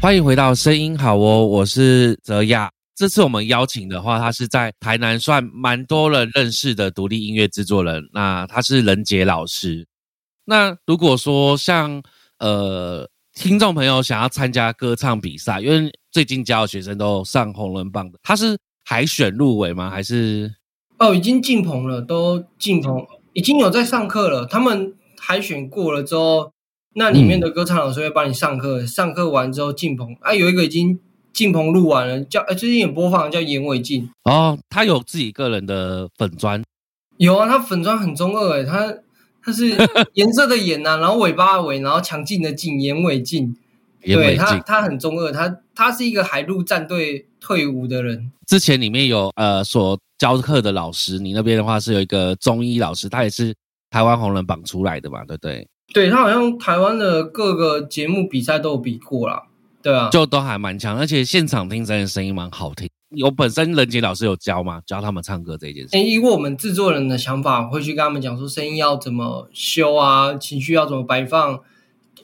欢迎回到声音好哦，我是泽亚。这次我们邀请的话，他是在台南算蛮多人认识的独立音乐制作人。那他是任杰老师。那如果说像呃听众朋友想要参加歌唱比赛，因为最近教的学生都上红人榜的，他是海选入围吗？还是哦已经进棚了，都进棚，已经有在上课了。他们海选过了之后。那里面的歌唱老师会帮你上课，上课完之后进棚啊，有一个已经进棚录完了，叫哎最近有播放叫严伟进哦，他有自己个人的粉砖，有啊，他粉砖很中二哎，他他是 颜色的颜呐，然后尾巴的尾，然后强劲的劲，严伟进，对他他很中二，他他是一个海陆战队退伍的人，之前里面有呃所教课的老师，你那边的话是有一个中医老师，他也是台湾红人榜出来的嘛，对不对？对他好像台湾的各个节目比赛都有比过啦，对啊，就都还蛮强，而且现场听真的声音蛮好听。有本身任杰老师有教吗？教他们唱歌这件事？以我们制作人的想法，会去跟他们讲说声音要怎么修啊，情绪要怎么摆放。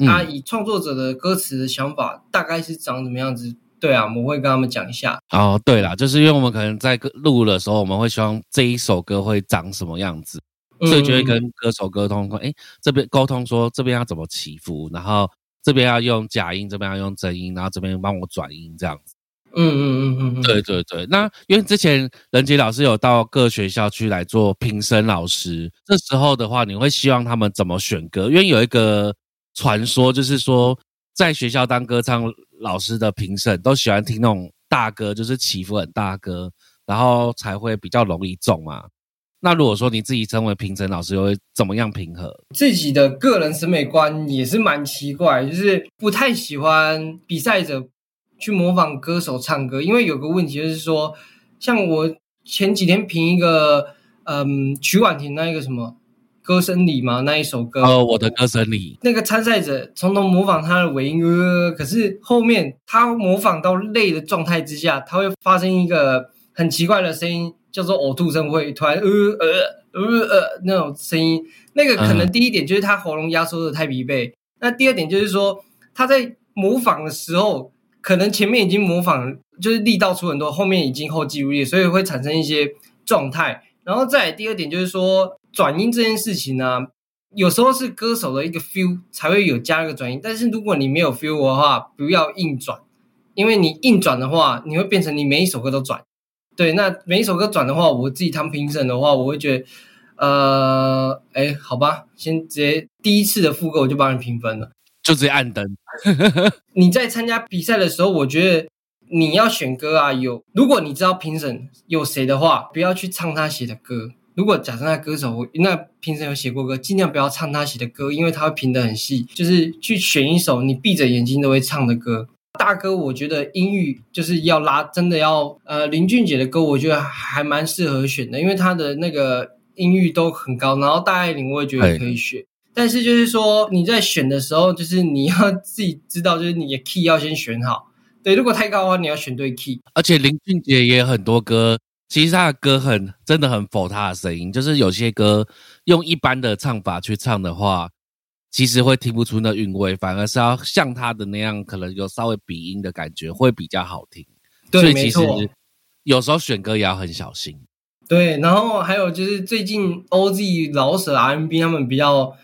啊，以创作者的歌词的想法，大概是长什么样子？对啊，我们会跟他们讲一下。哦，对啦，就是因为我们可能在录的时候，我们会希望这一首歌会长什么样子。所以就会跟歌手沟通说，哎，这边沟通说这边要怎么起伏，然后这边要用假音，这边要用真音，然后这边帮我转音这样子。嗯嗯嗯嗯，对对对。那因为之前任杰老师有到各学校去来做评审老师，这时候的话，你会希望他们怎么选歌？因为有一个传说，就是说在学校当歌唱老师的评审都喜欢听那种大歌，就是起伏很大歌，然后才会比较容易中嘛。那如果说你自己成为评审老师，又会怎么样平和自己的个人审美观？也是蛮奇怪，就是不太喜欢比赛者去模仿歌手唱歌，因为有个问题就是说，像我前几天评一个，嗯，曲婉婷那一个什么歌声里嘛那一首歌，呃，我的歌声里，那个参赛者从头模仿他的尾音，呃，可是后面他模仿到累的状态之下，他会发生一个很奇怪的声音。叫做呕吐声，会突然呃呃呃呃那种声音，那个可能第一点就是他喉咙压缩的太疲惫，那第二点就是说他在模仿的时候，可能前面已经模仿就是力道出很多，后面已经后继无力，所以会产生一些状态。然后再第二点就是说转音这件事情呢，有时候是歌手的一个 feel 才会有加一个转音，但是如果你没有 feel 的话，不要硬转，因为你硬转的话，你会变成你每一首歌都转。对，那每一首歌转的话，我自己当评审的话，我会觉得，呃，哎，好吧，先直接第一次的副歌我就帮你评分了，就直接按灯。你在参加比赛的时候，我觉得你要选歌啊，有如果你知道评审有谁的话，不要去唱他写的歌。如果假设那歌手那评审有写过歌，尽量不要唱他写的歌，因为他会评的很细，就是去选一首你闭着眼睛都会唱的歌。大哥，我觉得音域就是要拉，真的要呃林俊杰的歌，我觉得还蛮适合选的，因为他的那个音域都很高。然后大爱玲我也觉得可以选，但是就是说你在选的时候，就是你要自己知道，就是你的 key 要先选好。对，如果太高的话，你要选对 key。而且林俊杰也很多歌，其实他的歌很真的很否他的声音，就是有些歌用一般的唱法去唱的话。其实会听不出那韵味，反而是要像他的那样，可能有稍微鼻音的感觉会比较好听。对，其实有时候选歌也要很小心。对，然后还有就是最近 OZ 老舍 RMB 他们比较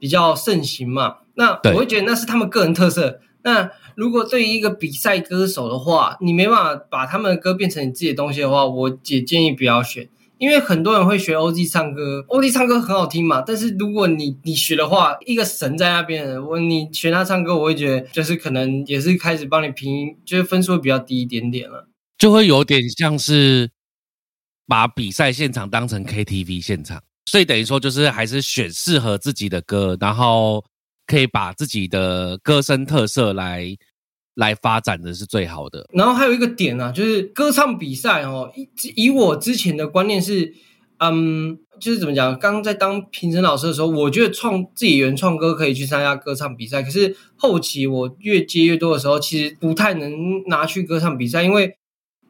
比较盛行嘛，那我会觉得那是他们个人特色。那如果对于一个比赛歌手的话，你没办法把他们的歌变成你自己的东西的话，我也建议不要选。因为很多人会学 OZ 唱歌，OZ 唱歌很好听嘛。但是如果你你学的话，一个神在那边，我你学他唱歌，我会觉得就是可能也是开始帮你评，就是分数会比较低一点点了，就会有点像是把比赛现场当成 KTV 现场，所以等于说就是还是选适合自己的歌，然后可以把自己的歌声特色来。来发展的是最好的。然后还有一个点啊，就是歌唱比赛哦，以以我之前的观念是，嗯，就是怎么讲？刚刚在当评审老师的时候，我觉得创自己原创歌可以去参加歌唱比赛。可是后期我越接越多的时候，其实不太能拿去歌唱比赛，因为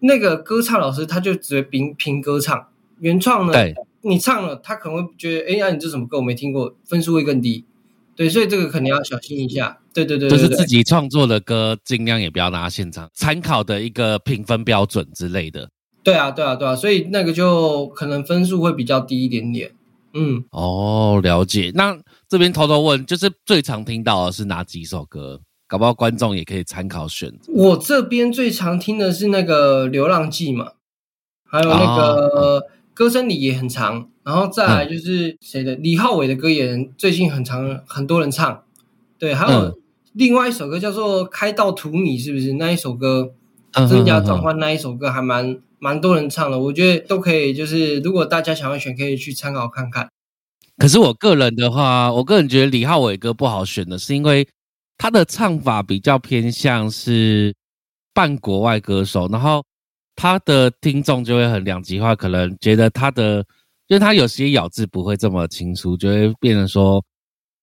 那个歌唱老师他就只会评评歌唱，原创呢，你唱了他可能会觉得，哎呀，你这什么歌我没听过，分数会更低。对，所以这个肯定要小心一下。对对对，就是自己创作的歌，尽量也不要拿现场参考的一个评分标准之类的。对啊，对啊，对啊，所以那个就可能分数会比较低一点点。嗯，哦，了解。那这边偷偷问，就是最常听到的是哪几首歌？搞不好观众也可以参考选择。我这边最常听的是那个《流浪记》嘛，还有那个歌声里也很长，然后再来就是谁的李浩伟的歌也最近很常，很多人唱。对，还有另外一首歌叫做《开到荼蘼》，是不是那一首歌？真假转换那一首歌还蛮蛮多人唱的，我觉得都可以。就是如果大家想要选，可以去参考看看。可是我个人的话，我个人觉得李浩伟歌不好选的是因为。他的唱法比较偏向是半国外歌手，然后他的听众就会很两极化，可能觉得他的，因为他有些咬字不会这么清楚，就会变成说，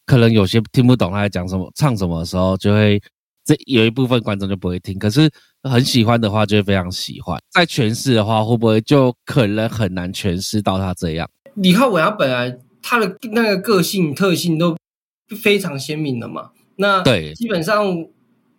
可能有些听不懂他在讲什么、唱什么的时候，就会这有一部分观众就不会听。可是很喜欢的话，就会非常喜欢。在诠释的话，会不会就可能很难诠释到他这样？李浩伟他本来他的那个个性特性都非常鲜明的嘛。那对，基本上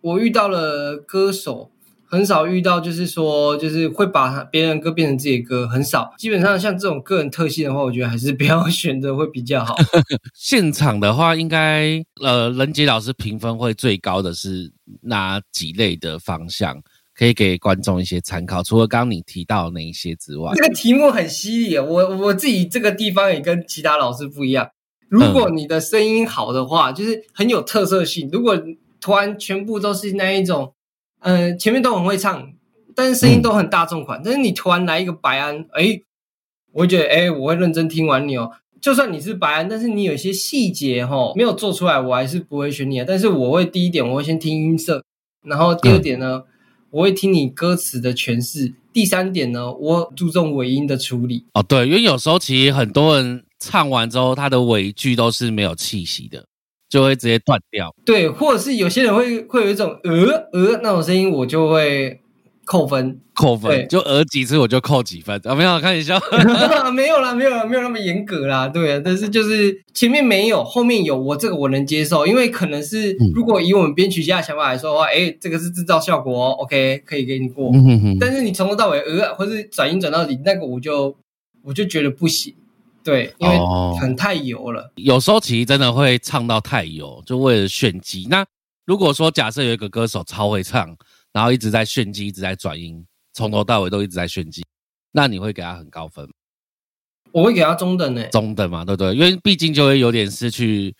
我遇到了歌手，很少遇到就是说，就是会把别人歌变成自己的歌，很少。基本上像这种个人特性的话，我觉得还是不要 选择会比较好。现场的话，应该呃，任杰老师评分会最高的是哪几类的方向？可以给观众一些参考。除了刚刚你提到的那一些之外，这个题目很犀利，我我自己这个地方也跟其他老师不一样。如果你的声音好的话，就是很有特色性。如果突然全部都是那一种，呃，前面都很会唱，但是声音都很大众款，但是你突然来一个白安，哎，我会觉得，哎，我会认真听完你哦。就算你是白安，但是你有些细节哈没有做出来，我还是不会选你。但是我会第一点，我会先听音色，然后第二点呢，我会听你歌词的诠释，第三点呢，我注重尾音的处理。哦，对，因为有时候其实很多人。唱完之后，他的尾句都是没有气息的，就会直接断掉。对，或者是有些人会会有一种呃呃那种声音，我就会扣分，扣分，就呃几次我就扣几分。啊，没有，看一下，没有啦，没有啦，没有那么严格啦。对，但是就是前面没有，后面有，我这个我能接受，因为可能是如果以我们编曲家的想法来说的话，哎，这个是制造效果，OK，可以给你过。但是你从头到尾呃，或是转音转到底，那个我就我就觉得不行。对，因为很太油了。有时候其实真的会唱到太油，就为了炫技。那如果说假设有一个歌手超会唱，然后一直在炫技，一直在转音，从头到尾都一直在炫技，那你会给他很高分吗？我会给他中等呢，中等嘛，对不对？因为毕竟就会有点失去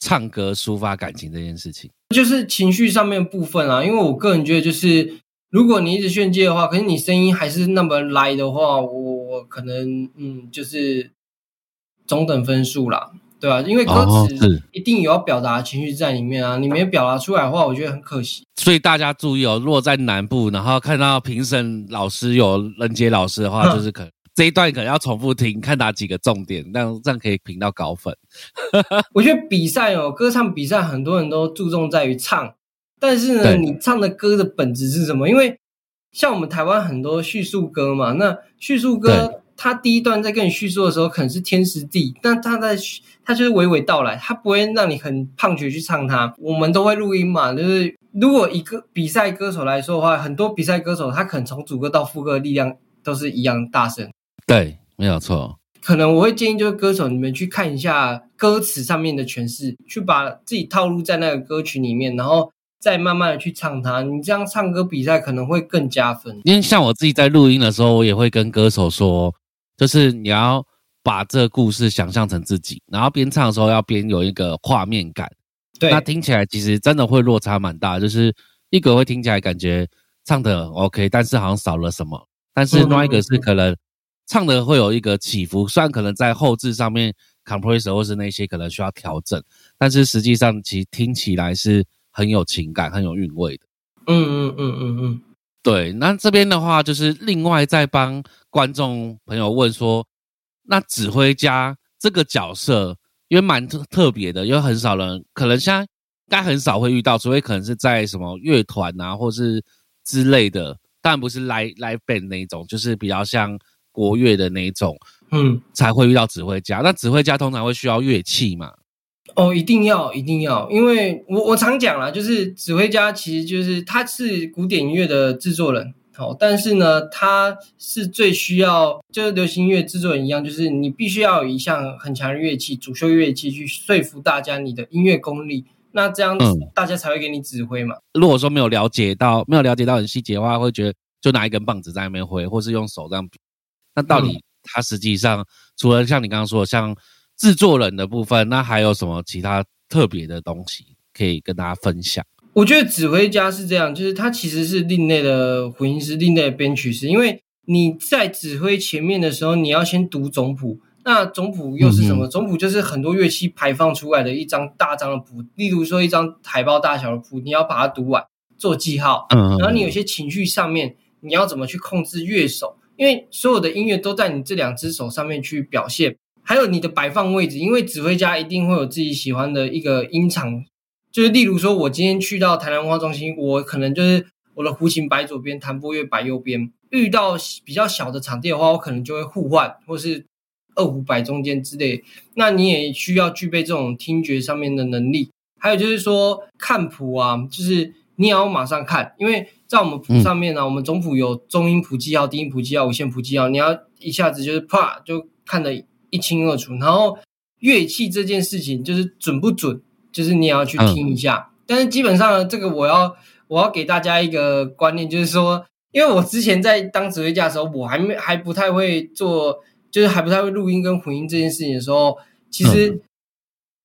唱歌抒发感情这件事情，就是情绪上面部分啊。因为我个人觉得，就是如果你一直炫技的话，可是你声音还是那么来的话，我我可能嗯，就是。中等分数啦，对吧？因为歌词一定有要表达情绪在里面啊，你没表达出来的话，我觉得很可惜。所以大家注意哦，如果在南部，然后看到评审老师有任杰老师的话，就是可这一段可能要重复听，看哪几个重点，那这样可以评到高分。我觉得比赛哦，歌唱比赛很多人都注重在于唱，但是呢，你唱的歌的本质是什么？因为像我们台湾很多叙述歌嘛，那叙述歌。他第一段在跟你叙述的时候，可能是天时地，但他在他就是娓娓道来，他不会让你很胖绝去唱它。我们都会录音嘛，就是如果一个比赛歌手来说的话，很多比赛歌手他可能从主歌到副歌的力量都是一样大声。对，没有错。可能我会建议就是歌手你们去看一下歌词上面的诠释，去把自己套路在那个歌曲里面，然后再慢慢的去唱它。你这样唱歌比赛可能会更加分。因为像我自己在录音的时候，我也会跟歌手说。就是你要把这个故事想象成自己，然后边唱的时候要边有一个画面感，对，那听起来其实真的会落差蛮大。就是一个会听起来感觉唱的 OK，但是好像少了什么；但是另外一个是可能唱的会有一个起伏，虽然可能在后置上面 compressor 或是那些可能需要调整，但是实际上其实听起来是很有情感、很有韵味的。嗯嗯嗯嗯嗯。对，那这边的话就是另外再帮观众朋友问说，那指挥家这个角色，因为蛮特特别的，因为很少人可能现在该很少会遇到，除非可能是在什么乐团啊，或是之类的，当然不是 live live band 那种，就是比较像国乐的那一种，嗯，才会遇到指挥家。那指挥家通常会需要乐器嘛？哦，一定要，一定要，因为我我常讲啦，就是指挥家其实就是他是古典音乐的制作人，好，但是呢，他是最需要，就是流行音乐制作人一样，就是你必须要有一项很强的乐器，主修乐器去说服大家你的音乐功力，那这样子大家才会给你指挥嘛。如果说没有了解到，没有了解到很细节的话，会觉得就拿一根棒子在那边挥，或是用手这样比，那到底他实际上除了像你刚刚说的，像。制作人的部分，那还有什么其他特别的东西可以跟大家分享？我觉得指挥家是这样，就是他其实是另类的混音师，另类的编曲师。因为你在指挥前面的时候，你要先读总谱。那总谱又是什么？总谱就是很多乐器排放出来的一张大张的谱，例如说一张海报大小的谱，你要把它读完做记号。嗯，然后你有些情绪上面，你要怎么去控制乐手？因为所有的音乐都在你这两只手上面去表现。还有你的摆放位置，因为指挥家一定会有自己喜欢的一个音场，就是例如说，我今天去到台南文化中心，我可能就是我的胡琴摆左边，弹拨乐摆右边。遇到比较小的场地的话，我可能就会互换，或是二胡摆中间之类。那你也需要具备这种听觉上面的能力。还有就是说看谱啊，就是你也要马上看，因为在我们谱上面呢，我们总谱有中音谱记号、低音谱记号、五线谱记号，你要一下子就是啪就看的。一清二楚，然后乐器这件事情就是准不准，就是你也要去听一下。但是基本上，这个我要我要给大家一个观念，就是说，因为我之前在当指挥家的时候，我还没还不太会做，就是还不太会录音跟混音这件事情的时候，其实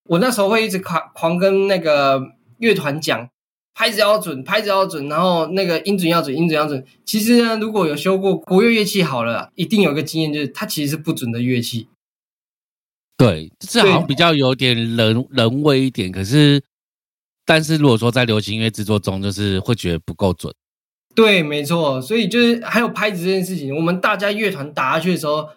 我那时候会一直狂狂跟那个乐团讲，拍子要准，拍子要准，然后那个音准要准，音准要准。其实呢，如果有修过国乐乐器好了，一定有个经验，就是它其实是不准的乐器。对，这好像比较有点人人味一点，可是，但是如果说在流行音乐制作中，就是会觉得不够准。对，没错，所以就是还有拍子这件事情，我们大家乐团打下去的时候，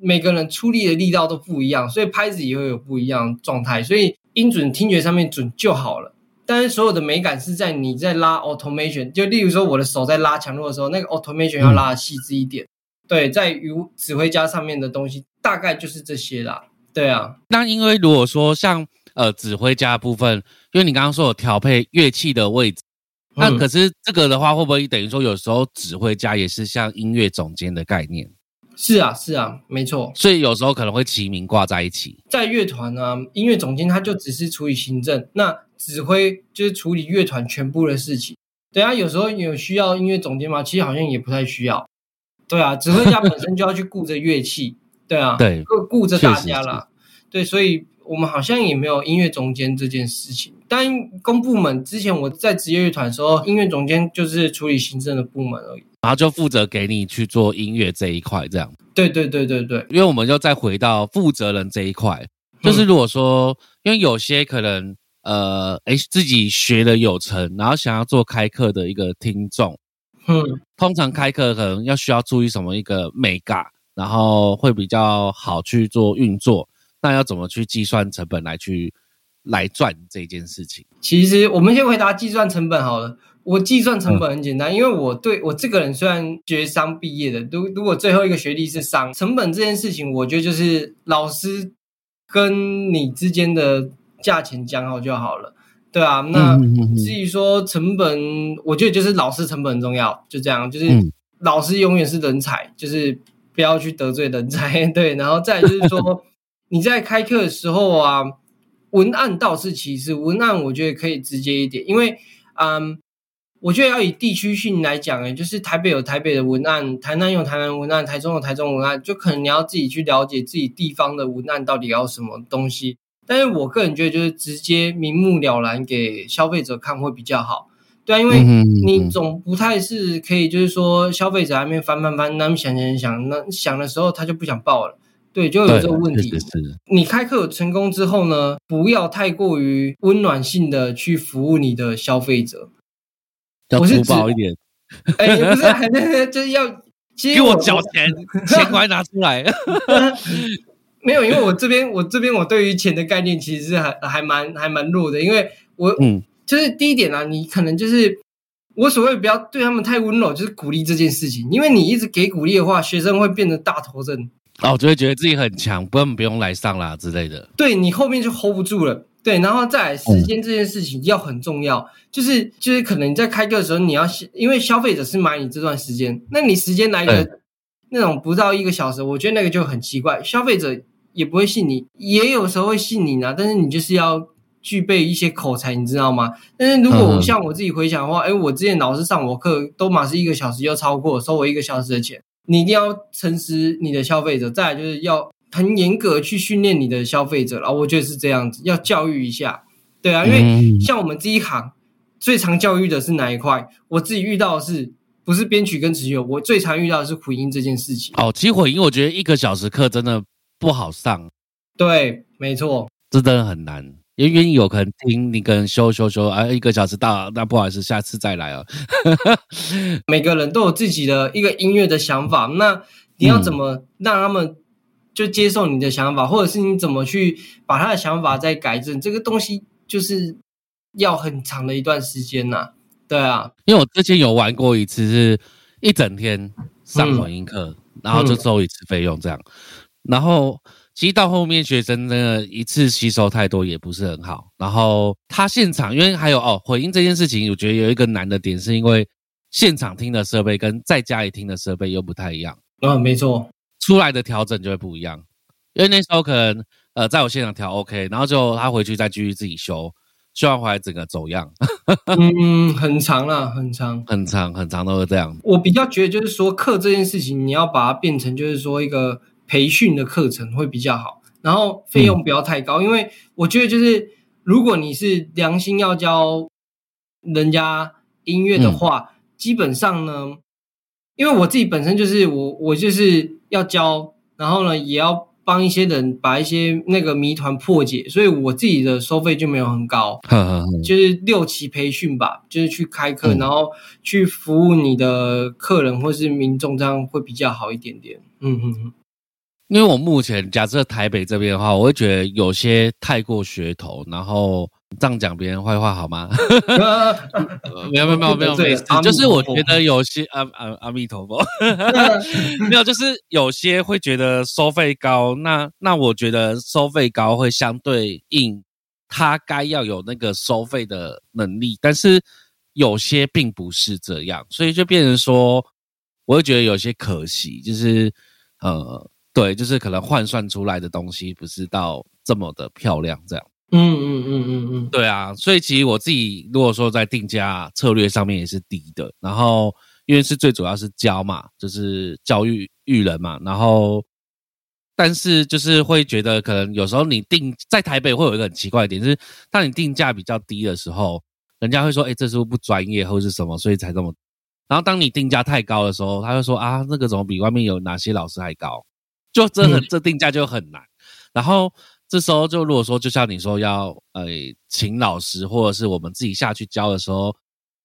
每个人出力的力道都不一样，所以拍子也会有不一样状态，所以音准听觉上面准就好了。但是所有的美感是在你在拉 automation，就例如说我的手在拉强弱的时候，那个 automation 要拉的细致一点。对，在于指挥家上面的东西，大概就是这些啦。对啊，那因为如果说像呃指挥家部分，因为你刚刚说有调配乐器的位置，那可是这个的话，会不会等于说有时候指挥家也是像音乐总监的概念？是啊，是啊，没错。所以有时候可能会齐名挂在一起。在乐团呢，音乐总监他就只是处理行政，那指挥就是处理乐团全部的事情。对啊，有时候有需要音乐总监吗？其实好像也不太需要。对啊，指挥家本身就要去顾着乐器。对啊，对，顾顾着大家啦。对，所以我们好像也没有音乐总监这件事情。但公部门之前我在职业乐团的时候，音乐总监就是处理行政的部门而已，然后就负责给你去做音乐这一块，这样。对对对对对，因为我们就再回到负责人这一块，就是如果说，因为有些可能呃，哎，自己学的有成，然后想要做开课的一个听众，嗯，通常开课可能要需要注意什么一个美感。然后会比较好去做运作，那要怎么去计算成本来去来赚这件事情？其实我们先回答计算成本好了。我计算成本很简单，因为我对我这个人虽然学商毕业的，如如果最后一个学历是商，成本这件事情，我觉得就是老师跟你之间的价钱讲好就好了，对啊。那至于说成本，我觉得就是老师成本很重要，就这样，就是老师永远是人才，就是。不要去得罪人才，对，然后再就是说，你在开课的时候啊，文案倒是其次，文案我觉得可以直接一点，因为，嗯，我觉得要以地区性来讲，哎，就是台北有台北的文案，台南有台南文案，台中有台中文案，就可能你要自己去了解自己地方的文案到底要什么东西。但是我个人觉得，就是直接明目了然给消费者看会比较好。对，因为你总不太是可以，就是说消费者还没翻翻翻，那么想想想，那想的时候他就不想报了。对，就有这个问题。你开课成功之后呢，不要太过于温暖性的去服务你的消费者，要粗暴一点。哎，不是，就是要给我交钱，钱快拿出来。没有，因为我这边我这边我对于钱的概念其实是还还蛮还蛮弱的，因为我嗯。就是第一点啊，你可能就是我所谓不要对他们太温柔，就是鼓励这件事情。因为你一直给鼓励的话，学生会变得大头症，哦，就会觉得自己很强，根本不用来上啦之类的。对你后面就 hold 不住了。对，然后再来时间这件事情要很重要，就是就是可能你在开课的时候，你要因为消费者是买你这段时间，那你时间来个那种不到一个小时，我觉得那个就很奇怪，消费者也不会信你，也有时候会信你呢，但是你就是要具备一些口才，你知道吗？但是如果像我自己回想的话，哎，我之前老师上我课都马是一个小时就超过，收我一个小时的钱，你一定要诚实你的消费者，再来就是要。很严格去训练你的消费者了，我觉得是这样子，要教育一下，对啊，因为像我们这一行最常教育的是哪一块？我自己遇到的是不是编曲跟词曲？我最常遇到的是混音这件事情。哦，其实混音我觉得一个小时课真的不好上。对，没错，这真的很难，因为有可能听你跟修修修，啊，一个小时到，那不好意思，下次再来啊。每个人都有自己的一个音乐的想法，那你要怎么让他们？就接受你的想法，或者是你怎么去把他的想法再改正，这个东西就是要很长的一段时间呐。对啊，因为我之前有玩过一次，是一整天上混音课，然后就收一次费用这样。然后其实到后面学生真的一次吸收太多也不是很好。然后他现场，因为还有哦回音这件事情，我觉得有一个难的点，是因为现场听的设备跟在家里听的设备又不太一样。嗯，没错。出来的调整就会不一样，因为那时候可能呃，在我现场调 OK，然后就他回去再继续自己修，修完回来整个走样。嗯，很长了，很长，很长，很长都是这样。我比较觉得就是说课这件事情，你要把它变成就是说一个培训的课程会比较好，然后费用不要太高，因为我觉得就是如果你是良心要教人家音乐的话，基本上呢。因为我自己本身就是我，我就是要教，然后呢，也要帮一些人把一些那个谜团破解，所以我自己的收费就没有很高，就是六期培训吧，就是去开课，然后去服务你的客人或是民众，这样会比较好一点点。嗯嗯嗯。因为我目前假设台北这边的话，我会觉得有些太过噱头，然后这样讲别人坏话好吗？没有没有没有没有没事，就是我觉得有些阿阿阿弥陀佛，没有就是有些会觉得收费高，那那我觉得收费高会相对应他该要有那个收费的能力，但是有些并不是这样，所以就变成说，我会觉得有些可惜，就是呃。对，就是可能换算出来的东西不是到这么的漂亮，这样。嗯嗯嗯嗯嗯，对啊，所以其实我自己如果说在定价策略上面也是低的，然后因为是最主要是教嘛，就是教育育人嘛，然后但是就是会觉得可能有时候你定在台北会有一个很奇怪的点，就是当你定价比较低的时候，人家会说，哎，这是不是不专业或是什么，所以才这么。然后当你定价太高的时候，他会说啊，那个怎么比外面有哪些老师还高？就这很这定价就很难，然后这时候就如果说就像你说要呃请老师或者是我们自己下去教的时候，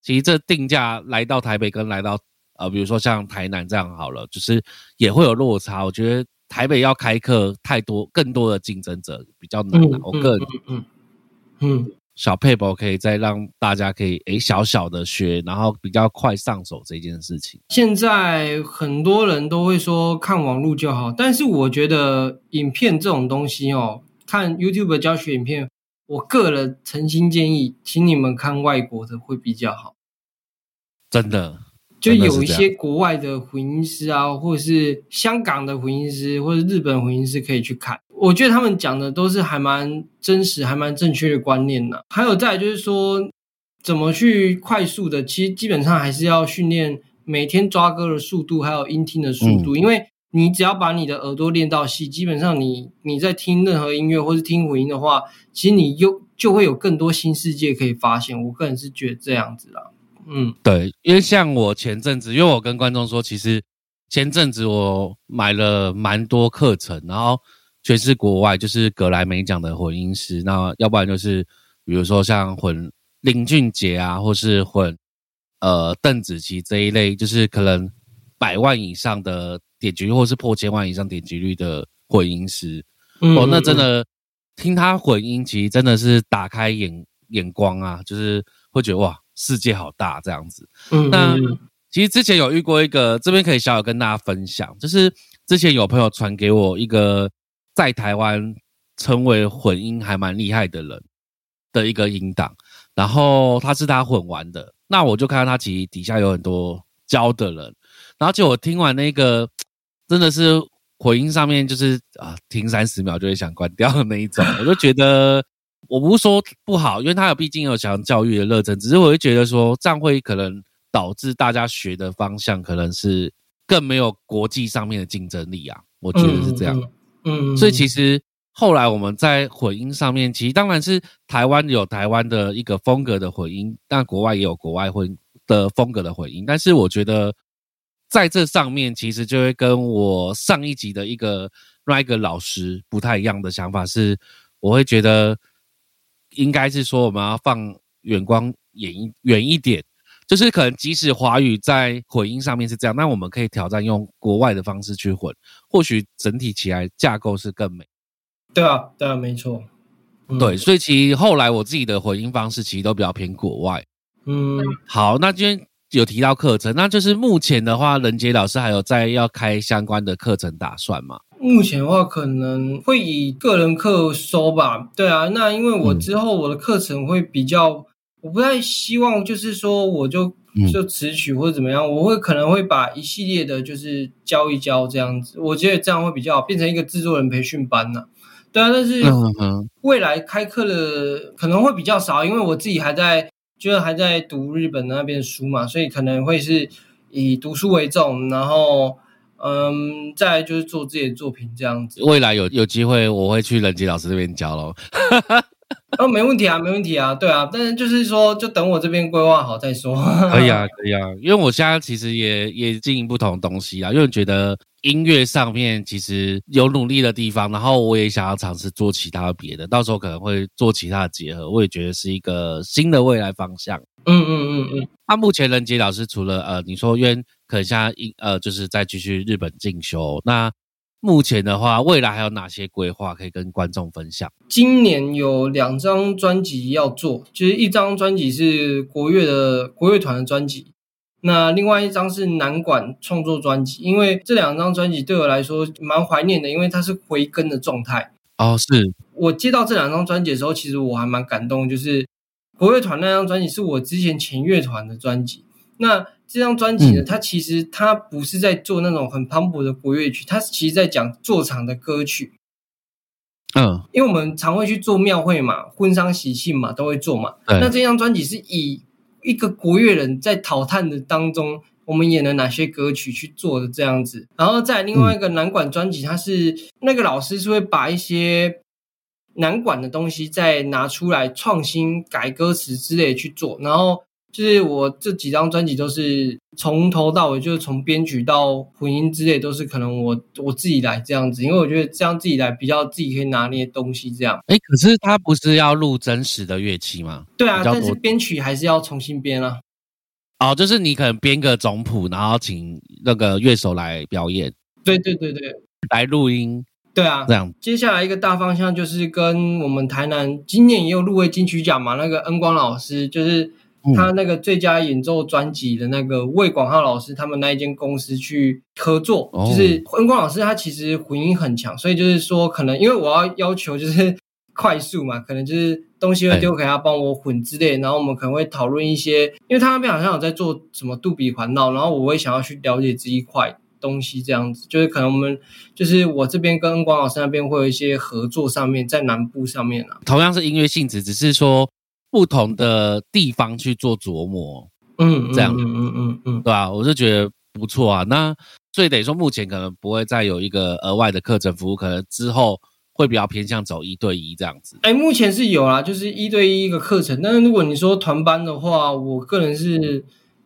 其实这定价来到台北跟来到呃比如说像台南这样好了，就是也会有落差。我觉得台北要开课太多更多的竞争者比较难，我个人嗯嗯。小配博可以再让大家可以诶小小的学，然后比较快上手这件事情。现在很多人都会说看网络就好，但是我觉得影片这种东西哦，看 YouTube 教学影片，我个人诚心建议，请你们看外国的会比较好。真的。就有一些国外的混音师啊，或者是香港的混音师，或者日本混音师可以去看。我觉得他们讲的都是还蛮真实、还蛮正确的观念呢。还有再就是说，怎么去快速的，其实基本上还是要训练每天抓歌的速度，还有音听的速度。因为你只要把你的耳朵练到细，基本上你你在听任何音乐或是听混音的话，其实你又就会有更多新世界可以发现。我个人是觉得这样子啦。嗯，对，因为像我前阵子，因为我跟观众说，其实前阵子我买了蛮多课程，然后全是国外，就是格莱美奖的混音师，那要不然就是比如说像混林俊杰啊，或是混呃邓紫棋这一类，就是可能百万以上的点击率，或是破千万以上点击率的混音师，哦，那真的听他混音，其实真的是打开眼眼光啊，就是会觉得哇。世界好大，这样子。嗯，那其实之前有遇过一个，这边可以小小跟大家分享，就是之前有朋友传给我一个在台湾称为混音还蛮厉害的人，的一个音档，然后他是他混完的，那我就看到他其实底下有很多教的人，然后就我听完那个真的是混音上面就是啊，听三十秒就会想关掉的那一种，我就觉得我不是说不好，因为他有毕竟有想教育的热忱，只是我会觉得说这样会可能导致大家学的方向可能是更没有国际上面的竞争力啊，我觉得是这样，嗯，嗯所以其实。后来我们在混音上面，其实当然是台湾有台湾的一个风格的混音，但国外也有国外混的风格的混音。但是我觉得在这上面，其实就会跟我上一集的一个另一个老师不太一样的想法是，我会觉得应该是说我们要放远光远一远一点，就是可能即使华语在混音上面是这样，那我们可以挑战用国外的方式去混，或许整体起来架构是更美。对啊，对啊，没错。对，所以其实后来我自己的混音方式其实都比较偏国外。嗯，好，那今天有提到课程，那就是目前的话，任杰老师还有在要开相关的课程打算吗？目前的话，可能会以个人课收吧。对啊，那因为我之后我的课程会比较，我不太希望就是说我就就词曲或者怎么样，我会可能会把一系列的就是教一教这样子，我觉得这样会比较好，变成一个制作人培训班呢。对啊，但是未来开课的可能会比较少，因为我自己还在，就是还在读日本那边书嘛，所以可能会是以读书为重，然后嗯，再就是做自己的作品这样子。未来有有机会，我会去任杰老师这边教喽。哦，没问题啊，没问题啊，对啊，但是就是说，就等我这边规划好再说。可以啊，可以啊，因为我现在其实也也经营不同东西啊，因为觉得音乐上面其实有努力的地方，然后我也想要尝试做其他别的，到时候可能会做其他的结合，我也觉得是一个新的未来方向。嗯嗯嗯嗯。那目前任杰老师除了呃，你说因为可能现在一呃，就是在继续日本进修，那。目前的话，未来还有哪些规划可以跟观众分享？今年有两张专辑要做，就是一张专辑是国乐的国乐团的专辑，那另外一张是南管创作专辑。因为这两张专辑对我来说蛮怀念的，因为它是回根的状态。哦，是我接到这两张专辑的时候，其实我还蛮感动，就是国乐团那张专辑是我之前前乐团的专辑。那这张专辑呢，它其实它不是在做那种很磅礴的国乐曲，它其实在讲做场的歌曲。嗯，因为我们常会去做庙会嘛，婚丧喜庆嘛，都会做嘛。那这张专辑是以一个国乐人在讨探的当中，我们演了哪些歌曲去做的这样子。然后在另外一个南管专辑，它是那个老师是会把一些南管的东西再拿出来创新改歌词之类去做，然后。就是我这几张专辑都是从头到尾，就是从编曲到混音之类，都是可能我我自己来这样子，因为我觉得这样自己来比较自己可以拿捏东西这样。哎，可是他不是要录真实的乐器吗？对啊，但是编曲还是要重新编啊。哦，就是你可能编个总谱，然后请那个乐手来表演。对对对对，来录音。对啊，这样。接下来一个大方向就是跟我们台南今年也有入围金曲奖嘛，那个恩光老师就是。他那个最佳演奏专辑的那个魏广浩老师，他们那一间公司去合作，就是恩光老师，他其实混音很强，所以就是说，可能因为我要要求就是快速嘛，可能就是东西会丢给他帮我混之类，然后我们可能会讨论一些，因为他那边好像有在做什么杜比环绕，然后我会想要去了解这一块东西，这样子，就是可能我们就是我这边跟恩光老师那边会有一些合作上面，在南部上面啊，同样是音乐性质，只是说。不同的地方去做琢磨，嗯，这样，嗯嗯嗯嗯，对吧？我是觉得不错啊。那所以等于说，目前可能不会再有一个额外的课程服务，可能之后会比较偏向走一对一这样子。哎，目前是有啦，就是一对一一个课程。但是如果你说团班的话，我个人是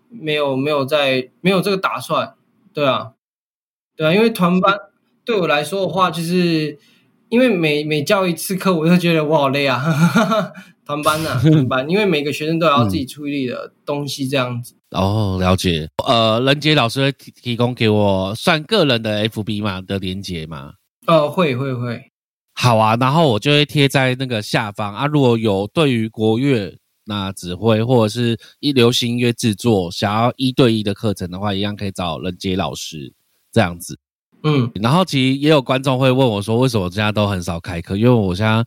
没有没有在没有这个打算。对啊，对啊，因为团班对我来说的话，就是因为每每教一次课，我就觉得我好累啊。团班呐，团班，因为每个学生都要自己处理的东西，这样子。哦，了解。呃，任杰老师会提提供给我算个人的 FB 嘛的连接吗？呃，会会会。好啊，然后我就会贴在那个下方啊。如果有对于国乐那指挥或者是一流行音乐制作想要一对一的课程的话，一样可以找任杰老师这样子。嗯，然后其实也有观众会问我说，为什么我现在都很少开课？因为我现在。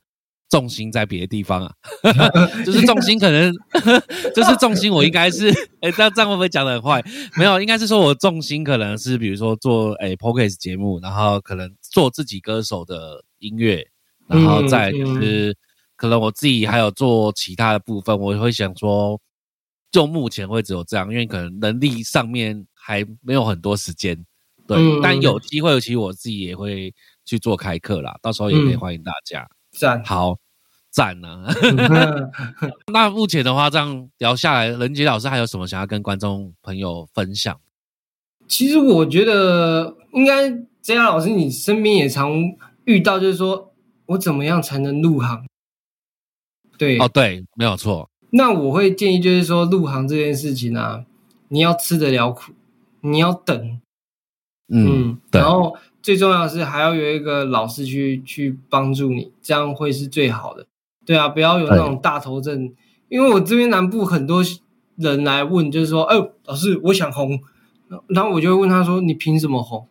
重心在别的地方啊，就是重心可能 就是重心，我应该是 哎，这样这样会不会讲的很坏？没有，应该是说我重心可能是比如说做哎 podcast 节目，然后可能做自己歌手的音乐，然后再就是可能我自己还有做其他的部分，我会想说，就目前会只有这样，因为可能能力上面还没有很多时间，对，但有机会，其实我自己也会去做开课啦，到时候也可以欢迎大家。赞。好赞呢！那目前的话，这样聊下来，任杰老师还有什么想要跟观众朋友分享？其实我觉得，应该这样，老师你身边也常遇到，就是说我怎么样才能入行？对哦，对，没有错。那我会建议，就是说入行这件事情啊，你要吃得了苦，你要等，嗯，然后。最重要的是还要有一个老师去去帮助你，这样会是最好的。对啊，不要有那种大头症。因为我这边南部很多人来问，就是说，哦，老师，我想红，然后我就会问他说，你凭什么红？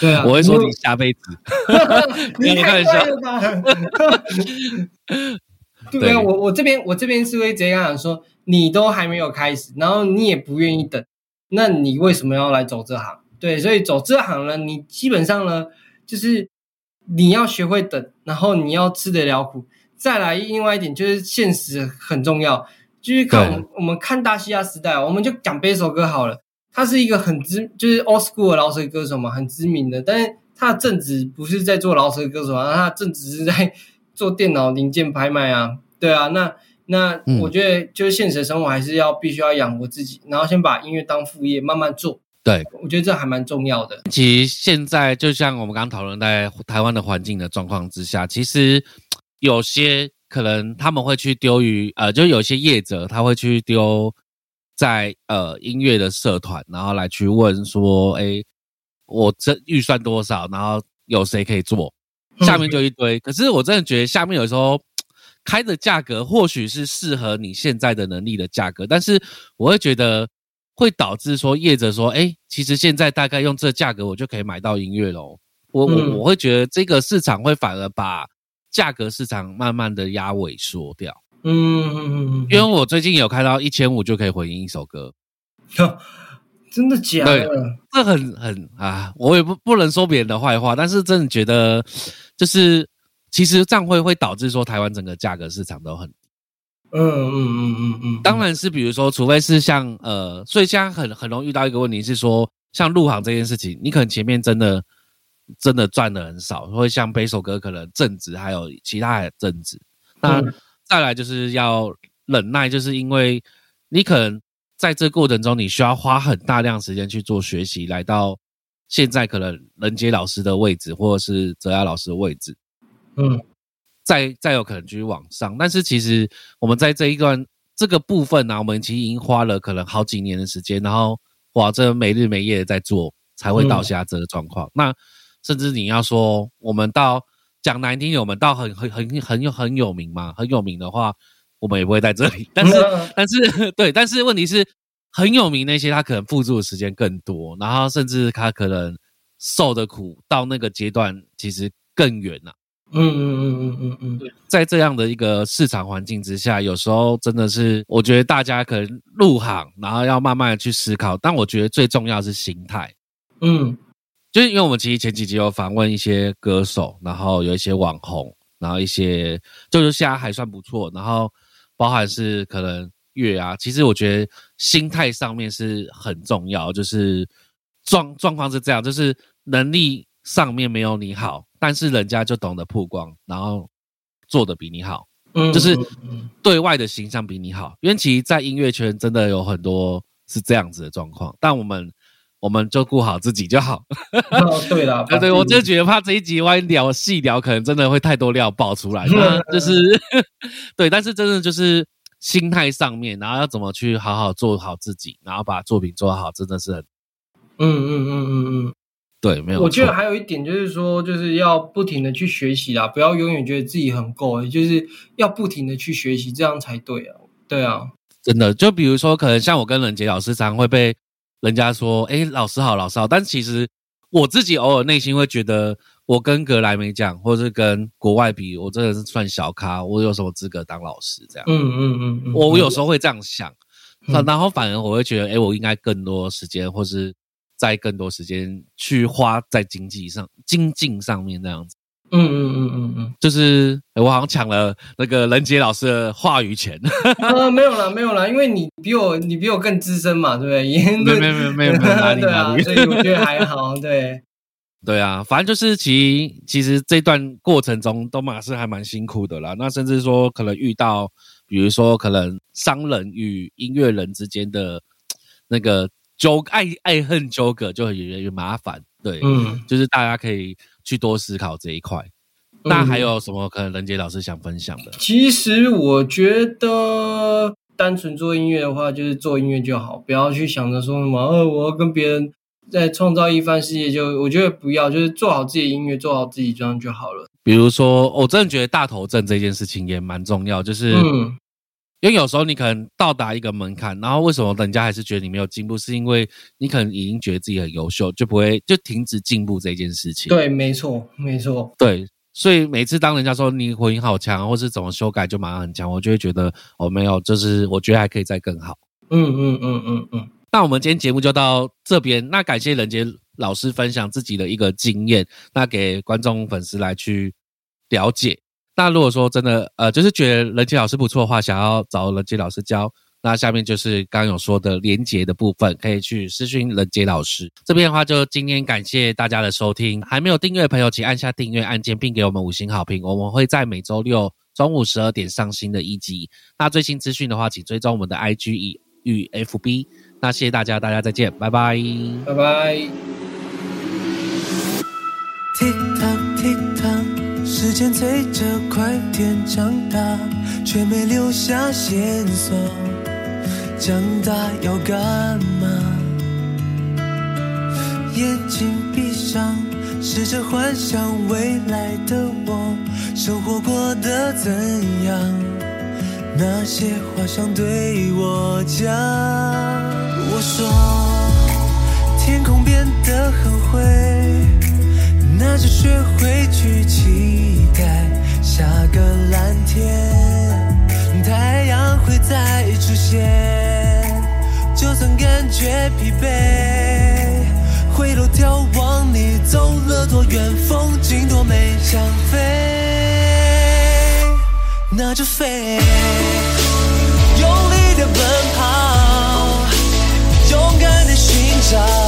对啊，我会说你下辈子。你太坏了吧？对啊，我我这边我这边是会这样说，你都还没有开始，然后你也不愿意等，那你为什么要来走这行？对，所以走这行呢，你基本上呢，就是你要学会等，然后你要吃得了苦。再来，另外一点就是现实很重要。就是看我们看大西亚时代，我们就讲背首歌好了。他是一个很知，就是 old school 的老舌歌手嘛，很知名的。但是他的正职不是在做老舌歌手啊，他的正职是在做电脑零件拍卖啊。对啊，那那我觉得就是现实生活还是要必须要养活自己，然后先把音乐当副业，慢慢做。对，我觉得这还蛮重要的。其实现在就像我们刚刚讨论在台湾的环境的状况之下，其实有些可能他们会去丢于呃，就有些业者他会去丢在呃音乐的社团，然后来去问说，哎，我这预算多少？然后有谁可以做？下面就一堆。可是我真的觉得下面有时候 开的价格或许是适合你现在的能力的价格，但是我会觉得。会导致说业者说，哎，其实现在大概用这价格，我就可以买到音乐喽。我我我会觉得这个市场会反而把价格市场慢慢的压萎缩掉。嗯嗯嗯，因为我最近有看到一千五就可以回应一首歌，真的假的？对，这很很啊，我也不不能说别人的坏话，但是真的觉得就是其实这样会会导致说台湾整个价格市场都很。嗯嗯嗯嗯嗯，当然是，比如说，除非是像呃，所以现在很很容易遇到一个问题是说，像入行这件事情，你可能前面真的真的赚的很少，会像背首歌可能正职还有其他的正职，那再来就是要忍耐，就是因为你可能在这过程中，你需要花很大量时间去做学习，来到现在可能任杰老师的位置，或者是泽亚老师的位置，嗯。再再有可能继续往上，但是其实我们在这一段这个部分呢，我们其实已经花了可能好几年的时间，然后哇，这没日没夜的在做，才会到现在这个状况。那甚至你要说我们到讲难听，我们到很很很很有很有名嘛，很有名的话，我们也不会在这里。但是但是 对，但是问题是很有名那些，他可能付出的时间更多，然后甚至他可能受的苦到那个阶段其实更远呐。嗯嗯嗯嗯嗯嗯，在这样的一个市场环境之下，有时候真的是，我觉得大家可能入行，然后要慢慢的去思考。但我觉得最重要是心态。嗯，就是因为我们其实前几集有访问一些歌手，然后有一些网红，然后一些就是现在还算不错，然后包含是可能乐啊，其实我觉得心态上面是很重要。就是状状况是这样，就是能力上面没有你好。但是人家就懂得曝光，然后做的比你好，嗯，就是对外的形象比你好。因为其实，在音乐圈真的有很多是这样子的状况，但我们我们就顾好自己就好。对了，对 对，我就觉得怕这一集万一聊细聊，可能真的会太多料爆出来。就是 对，但是真的就是心态上面，然后要怎么去好好做好自己，然后把作品做好，真的是很，嗯嗯嗯嗯嗯。对，没有。我觉得还有一点就是说，就是要不停的去学习啦，不要永远觉得自己很够，就是要不停的去学习，这样才对啊。对啊，真的。就比如说，可能像我跟冷杰老师，常会被人家说：“哎，老师好，老师好。”但其实我自己偶尔内心会觉得，我跟格莱美奖，或是跟国外比，我真的是算小咖，我有什么资格当老师？这样，嗯嗯嗯嗯，我有时候会这样想，嗯然后反而我会觉得，哎，我应该更多时间，或是在更多时间去花在经济上、精进上面这样子。嗯嗯嗯嗯嗯，就是诶我好像抢了那个任杰老师的话语权，呃，没有啦，没有啦，因为你比我你比我更资深嘛，对不对？没有没有没有没有哪里 对啊所以我觉得还好，对，对啊，反正就是其实其实这段过程中都马是还蛮辛苦的啦。那甚至说可能遇到，比如说可能商人与音乐人之间的那个纠爱爱恨纠葛就很越来越麻烦。对，嗯，就是大家可以去多思考这一块。那还有什么可能任杰老师想分享的？其实我觉得，单纯做音乐的话，就是做音乐就好，不要去想着说什么，呃，我要跟别人再创造一番事业就。我觉得不要，就是做好自己的音乐，做好自己这样就好了。比如说，我真的觉得大头症这件事情也蛮重要，就是。嗯因为有时候你可能到达一个门槛，然后为什么人家还是觉得你没有进步，是因为你可能已经觉得自己很优秀，就不会就停止进步这件事情。对，没错，没错。对，所以每次当人家说你回音好强，或是怎么修改就马上很强，我就会觉得哦没有，就是我觉得还可以再更好。嗯嗯嗯嗯嗯。那我们今天节目就到这边，那感谢人杰老师分享自己的一个经验，那给观众粉丝来去了解。那如果说真的呃，就是觉得人杰老师不错的话，想要找人杰老师教，那下面就是刚刚有说的连结的部分，可以去私讯人杰老师。这边的话，就今天感谢大家的收听，还没有订阅的朋友，请按下订阅按键，并给我们五星好评。我们会在每周六中午十二点上新的一集。那最新资讯的话，请追踪我们的 IG 与与 FB。那谢谢大家，大家再见，拜拜。拜拜。Tick tock tick tock，时间催着快点长大，却没留下线索。长大要干嘛？眼睛闭上，试着幻想未来的我，生活过得怎样？那些话想对我讲。我说，天空变得很灰。那就学会去期待下个蓝天，太阳会再出现。就算感觉疲惫，回头眺望你走了多远，风景多美，想飞，那就飞，用力的奔跑，勇敢的寻找。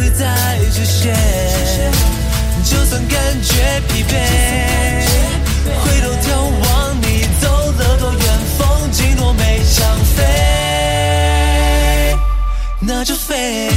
会再出现。就算感觉疲惫，回头眺望你走了多远，风景多美，想飞，那就飞，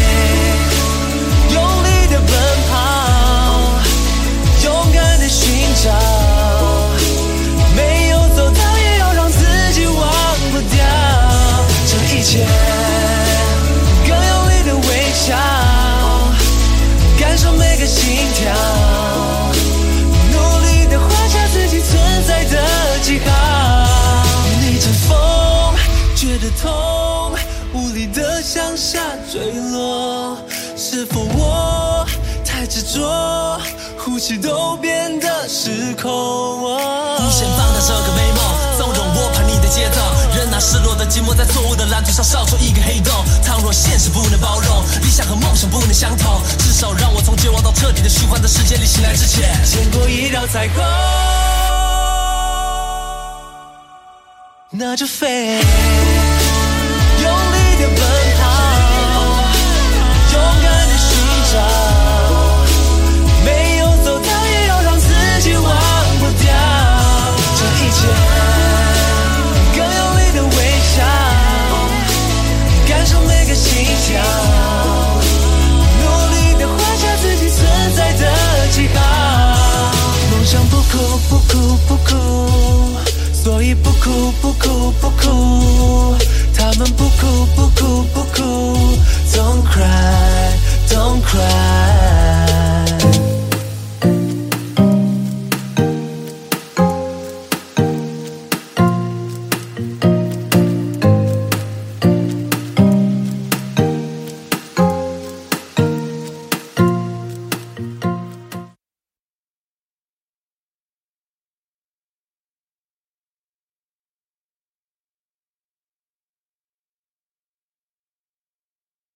太执着，呼吸都变得失控？无无限放大这个美梦，纵容我叛逆的节奏，任那失落的寂寞在错误的蓝图上烧出一个黑洞。倘若现实不能包容，理想和梦想不能相同，至少让我从绝望到彻底的虚幻的世界里醒来之前，见过一道彩虹，那就飞，用力的奔不哭，所以不哭不哭不哭，他们不哭不哭不哭，Don't cry Don't cry。